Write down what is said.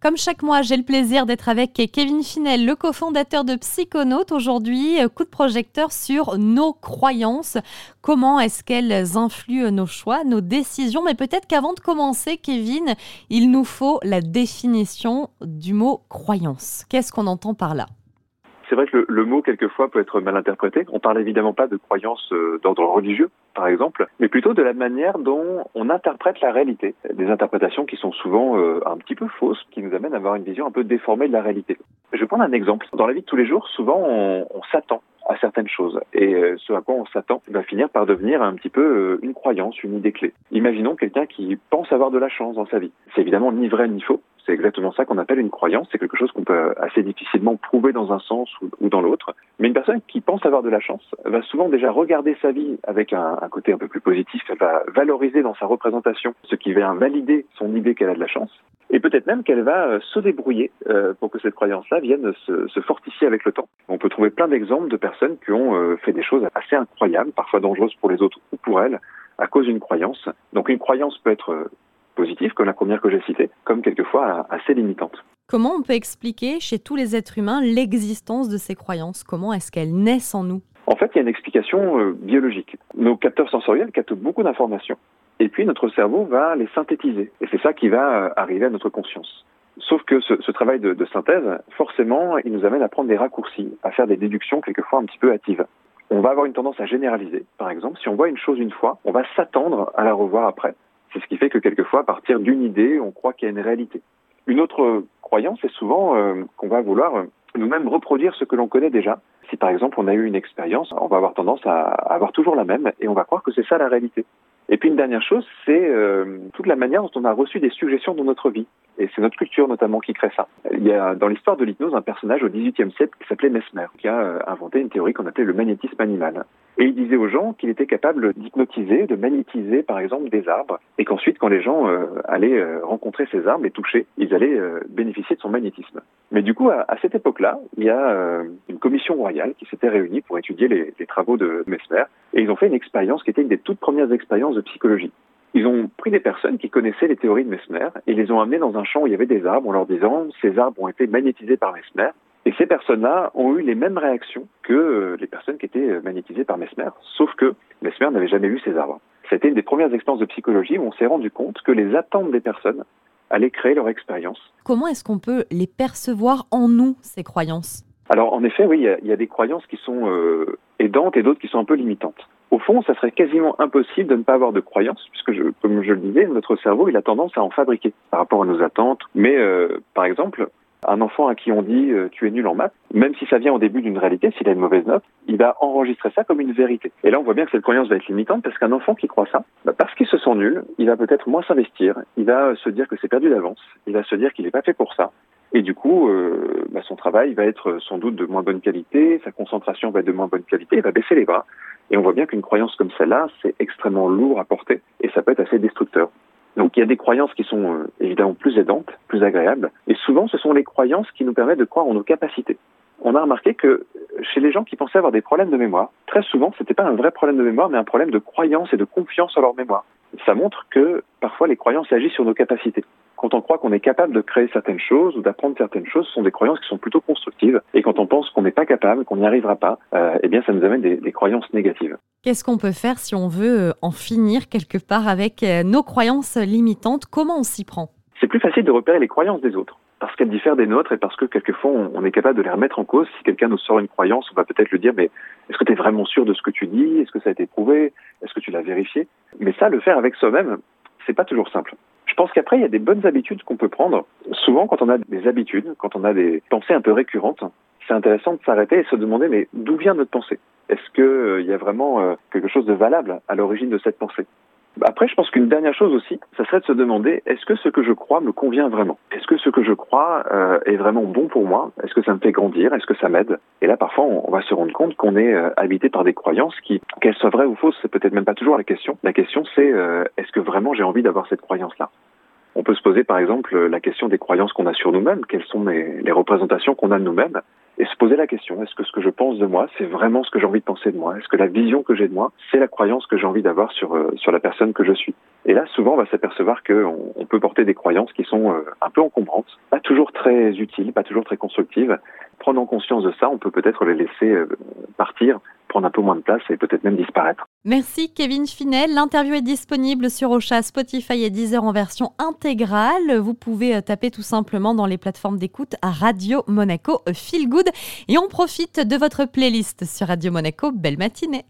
Comme chaque mois, j'ai le plaisir d'être avec Kevin Finel, le cofondateur de Psychonautes. Aujourd'hui, euh, coup de projecteur sur nos croyances. Comment est-ce qu'elles influent nos choix, nos décisions? Mais peut-être qu'avant de commencer, Kevin, il nous faut la définition du mot croyance. Qu'est-ce qu'on entend par là? C'est vrai que le, mot quelquefois peut être mal interprété. On parle évidemment pas de croyances euh, d'ordre religieux, par exemple, mais plutôt de la manière dont on interprète la réalité. Des interprétations qui sont souvent euh, un petit peu fausses, qui nous amènent à avoir une vision un peu déformée de la réalité. Je vais prendre un exemple. Dans la vie de tous les jours, souvent on, on s'attend à certaines choses. Et euh, ce à quoi on s'attend va finir par devenir un petit peu une croyance, une idée clé. Imaginons quelqu'un qui pense avoir de la chance dans sa vie. C'est évidemment ni vrai ni faux, c'est exactement ça qu'on appelle une croyance. C'est quelque chose qu'on peut assez difficilement prouver dans un sens ou, dans l'autre. Mais une personne qui pense avoir de la chance va souvent déjà regarder sa vie avec un, côté un peu plus positif. Elle va valoriser dans sa représentation ce qui va valider son idée qu'elle a de la chance. Et peut-être même qu'elle va euh, se débrouiller euh, pour que cette croyance-là vienne se, fortifier avec le temps. On peut trouver plein d'exemples de personnes qui ont euh, fait des choses assez incroyables, parfois dangereuses pour les autres ou pour elles, à cause d'une croyance. Donc une croyance peut être positive, comme la première que j'ai citée, comme quelquefois assez limitante. Comment on peut expliquer chez tous les êtres humains l'existence de ces croyances? Comment est-ce qu'elles naissent en nous? En fait, il y a une explication euh, biologique. Nos capteurs sensoriels captent beaucoup d'informations. Et puis notre cerveau va les synthétiser. Et c'est ça qui va euh, arriver à notre conscience. Sauf que ce, travail de, de, synthèse, forcément, il nous amène à prendre des raccourcis, à faire des déductions quelquefois un petit peu hâtives. On va avoir une tendance à généraliser. Par exemple, si on voit une chose une fois, on va s'attendre à la revoir après. C'est ce qui fait que quelquefois, à partir d'une idée, on croit qu'il y a une réalité. Une autre croyance est souvent euh, qu'on va vouloir euh, nous-mêmes reproduire ce que l'on connaît déjà. Si par exemple on a eu une expérience, on va avoir tendance à avoir toujours la même et on va croire que c'est ça la réalité. Et puis une dernière chose, c'est euh, toute la manière dont on a reçu des suggestions dans notre vie. Et c'est notre culture notamment qui crée ça. Il y a dans l'histoire de l'hypnose un personnage au XVIIIe siècle qui s'appelait Mesmer, qui a inventé une théorie qu'on appelait le magnétisme animal. Et il disait aux gens qu'il était capable d'hypnotiser, de magnétiser par exemple des arbres, et qu'ensuite quand les gens euh, allaient euh, rencontrer ces arbres, et toucher, ils allaient euh, bénéficier de son magnétisme. Mais du coup, à, cette époque-là, il y a une commission royale qui s'était réunie pour étudier les, les travaux de Mesmer, et ils ont fait une expérience qui était une des toutes premières expériences de psychologie. Ils ont pris des personnes qui connaissaient les théories de Mesmer et les ont amenées dans un champ où il y avait des arbres en leur disant ces arbres ont été magnétisés par Mesmer et ces personnes-là ont eu les mêmes réactions que euh, les personnes qui étaient euh, magnétisées par Mesmer, sauf que Mesmer n'avait jamais vu ces arbres. C'était une des premières expériences de psychologie où on s'est rendu compte que les attentes des personnes allaient créer leur expérience. Comment est-ce qu'on peut les percevoir en nous, ces croyances? Alors en effet, oui, il y, a des croyances qui sont euh, aidantes et d'autres qui sont un peu limitantes. Au fond, ça serait quasiment impossible de ne pas avoir de croyances, puisque, je, comme je le disais, notre cerveau, il a tendance à en fabriquer par rapport à nos attentes. Mais, par exemple, un enfant à qui on dit euh, tu es nul en maths, même si ça vient au début d'une réalité, s'il a une mauvaise note, il va enregistrer ça comme une vérité. Et là, on voit bien que cette croyance va être limitante parce qu'un enfant qui croit ça, bah, parce qu'il se sent nul, il va peut-être moins s'investir, il va se dire que c'est perdu d'avance, il va se dire qu'il n'est pas fait pour ça. Et du coup, euh, bah, son travail va être sans doute de moins bonne qualité, sa concentration va être de moins bonne qualité, il va baisser les bras. Et on voit bien qu'une croyance comme celle-là, c'est extrêmement lourd à porter et ça peut être assez destructeur. Donc il y a des croyances qui sont euh, évidemment plus aidantes, plus agréables, et souvent ce sont les croyances qui nous permettent de croire en nos capacités. On a remarqué que chez les gens qui pensaient avoir des problèmes de mémoire, très souvent ce n'était pas un vrai problème de mémoire, mais un problème de croyance et de confiance en leur mémoire. Ça montre que parfois les croyances agissent sur nos capacités quand on croit qu'on est capable de créer certaines choses ou d'apprendre certaines choses, ce sont des croyances qui sont plutôt constructives. Et quand on pense qu'on n'est pas capable, qu'on n'y arrivera pas, euh, eh bien, ça nous amène des, croyances négatives. Qu'est-ce qu'on peut faire si on veut euh, en finir quelque part avec euh, nos croyances limitantes? Comment on s'y prend? C'est plus facile de repérer les croyances des autres parce qu'elles diffèrent des nôtres et parce que quelquefois on est capable de les remettre en cause. Si quelqu'un nous sort une croyance, on va peut-être lui dire mais est-ce que tu es vraiment sûr de ce que tu dis? Est-ce que ça a été prouvé? Est-ce que tu l'as vérifié? Mais ça, le faire avec soi-même, c'est pas toujours simple. Je pense qu'après, il y a des bonnes habitudes qu'on peut prendre. Souvent, quand on a des habitudes, quand on a des pensées un peu récurrentes, c'est intéressant de s'arrêter et se demander, mais d'où vient notre pensée? Est-ce qu'il euh, y a vraiment euh, quelque chose de valable à l'origine de cette pensée? Après, je pense qu'une dernière chose aussi, ça serait de se demander est-ce que ce que je crois me convient vraiment? Est-ce que ce que je crois euh, est vraiment bon pour moi? Est-ce que ça me fait grandir? Est-ce que ça m'aide? Et là, parfois, on, va se rendre compte qu'on est habité par des croyances qui, qu'elles soient vraies ou fausses, c'est peut-être même pas toujours la question. La question, c'est est-ce que vraiment j'ai envie d'avoir cette croyance-là? On peut se poser, par exemple, la question des croyances qu'on a sur nous-mêmes. Quelles sont les, représentations qu'on a de nous-mêmes et se poser la question, est-ce que ce que je pense de moi, c'est vraiment ce que j'ai envie de penser de moi? Est-ce que la vision que j'ai de moi, c'est la croyance que j'ai envie d'avoir sur, euh, sur la personne que je suis? Et là, souvent, on va s'apercevoir qu'on on peut porter des croyances qui sont euh, un peu encombrantes, pas toujours très utiles, pas toujours très constructives. Prenant conscience de ça, on peut peut-être les laisser euh, partir prendre un peu moins de place et peut-être même disparaître. Merci Kevin Finel. L'interview est disponible sur Ocha, Spotify et Deezer en version intégrale. Vous pouvez euh, taper tout simplement dans les plateformes d'écoute Radio Monaco Feel Good. Et on profite de votre playlist sur Radio Monaco. Belle matinée.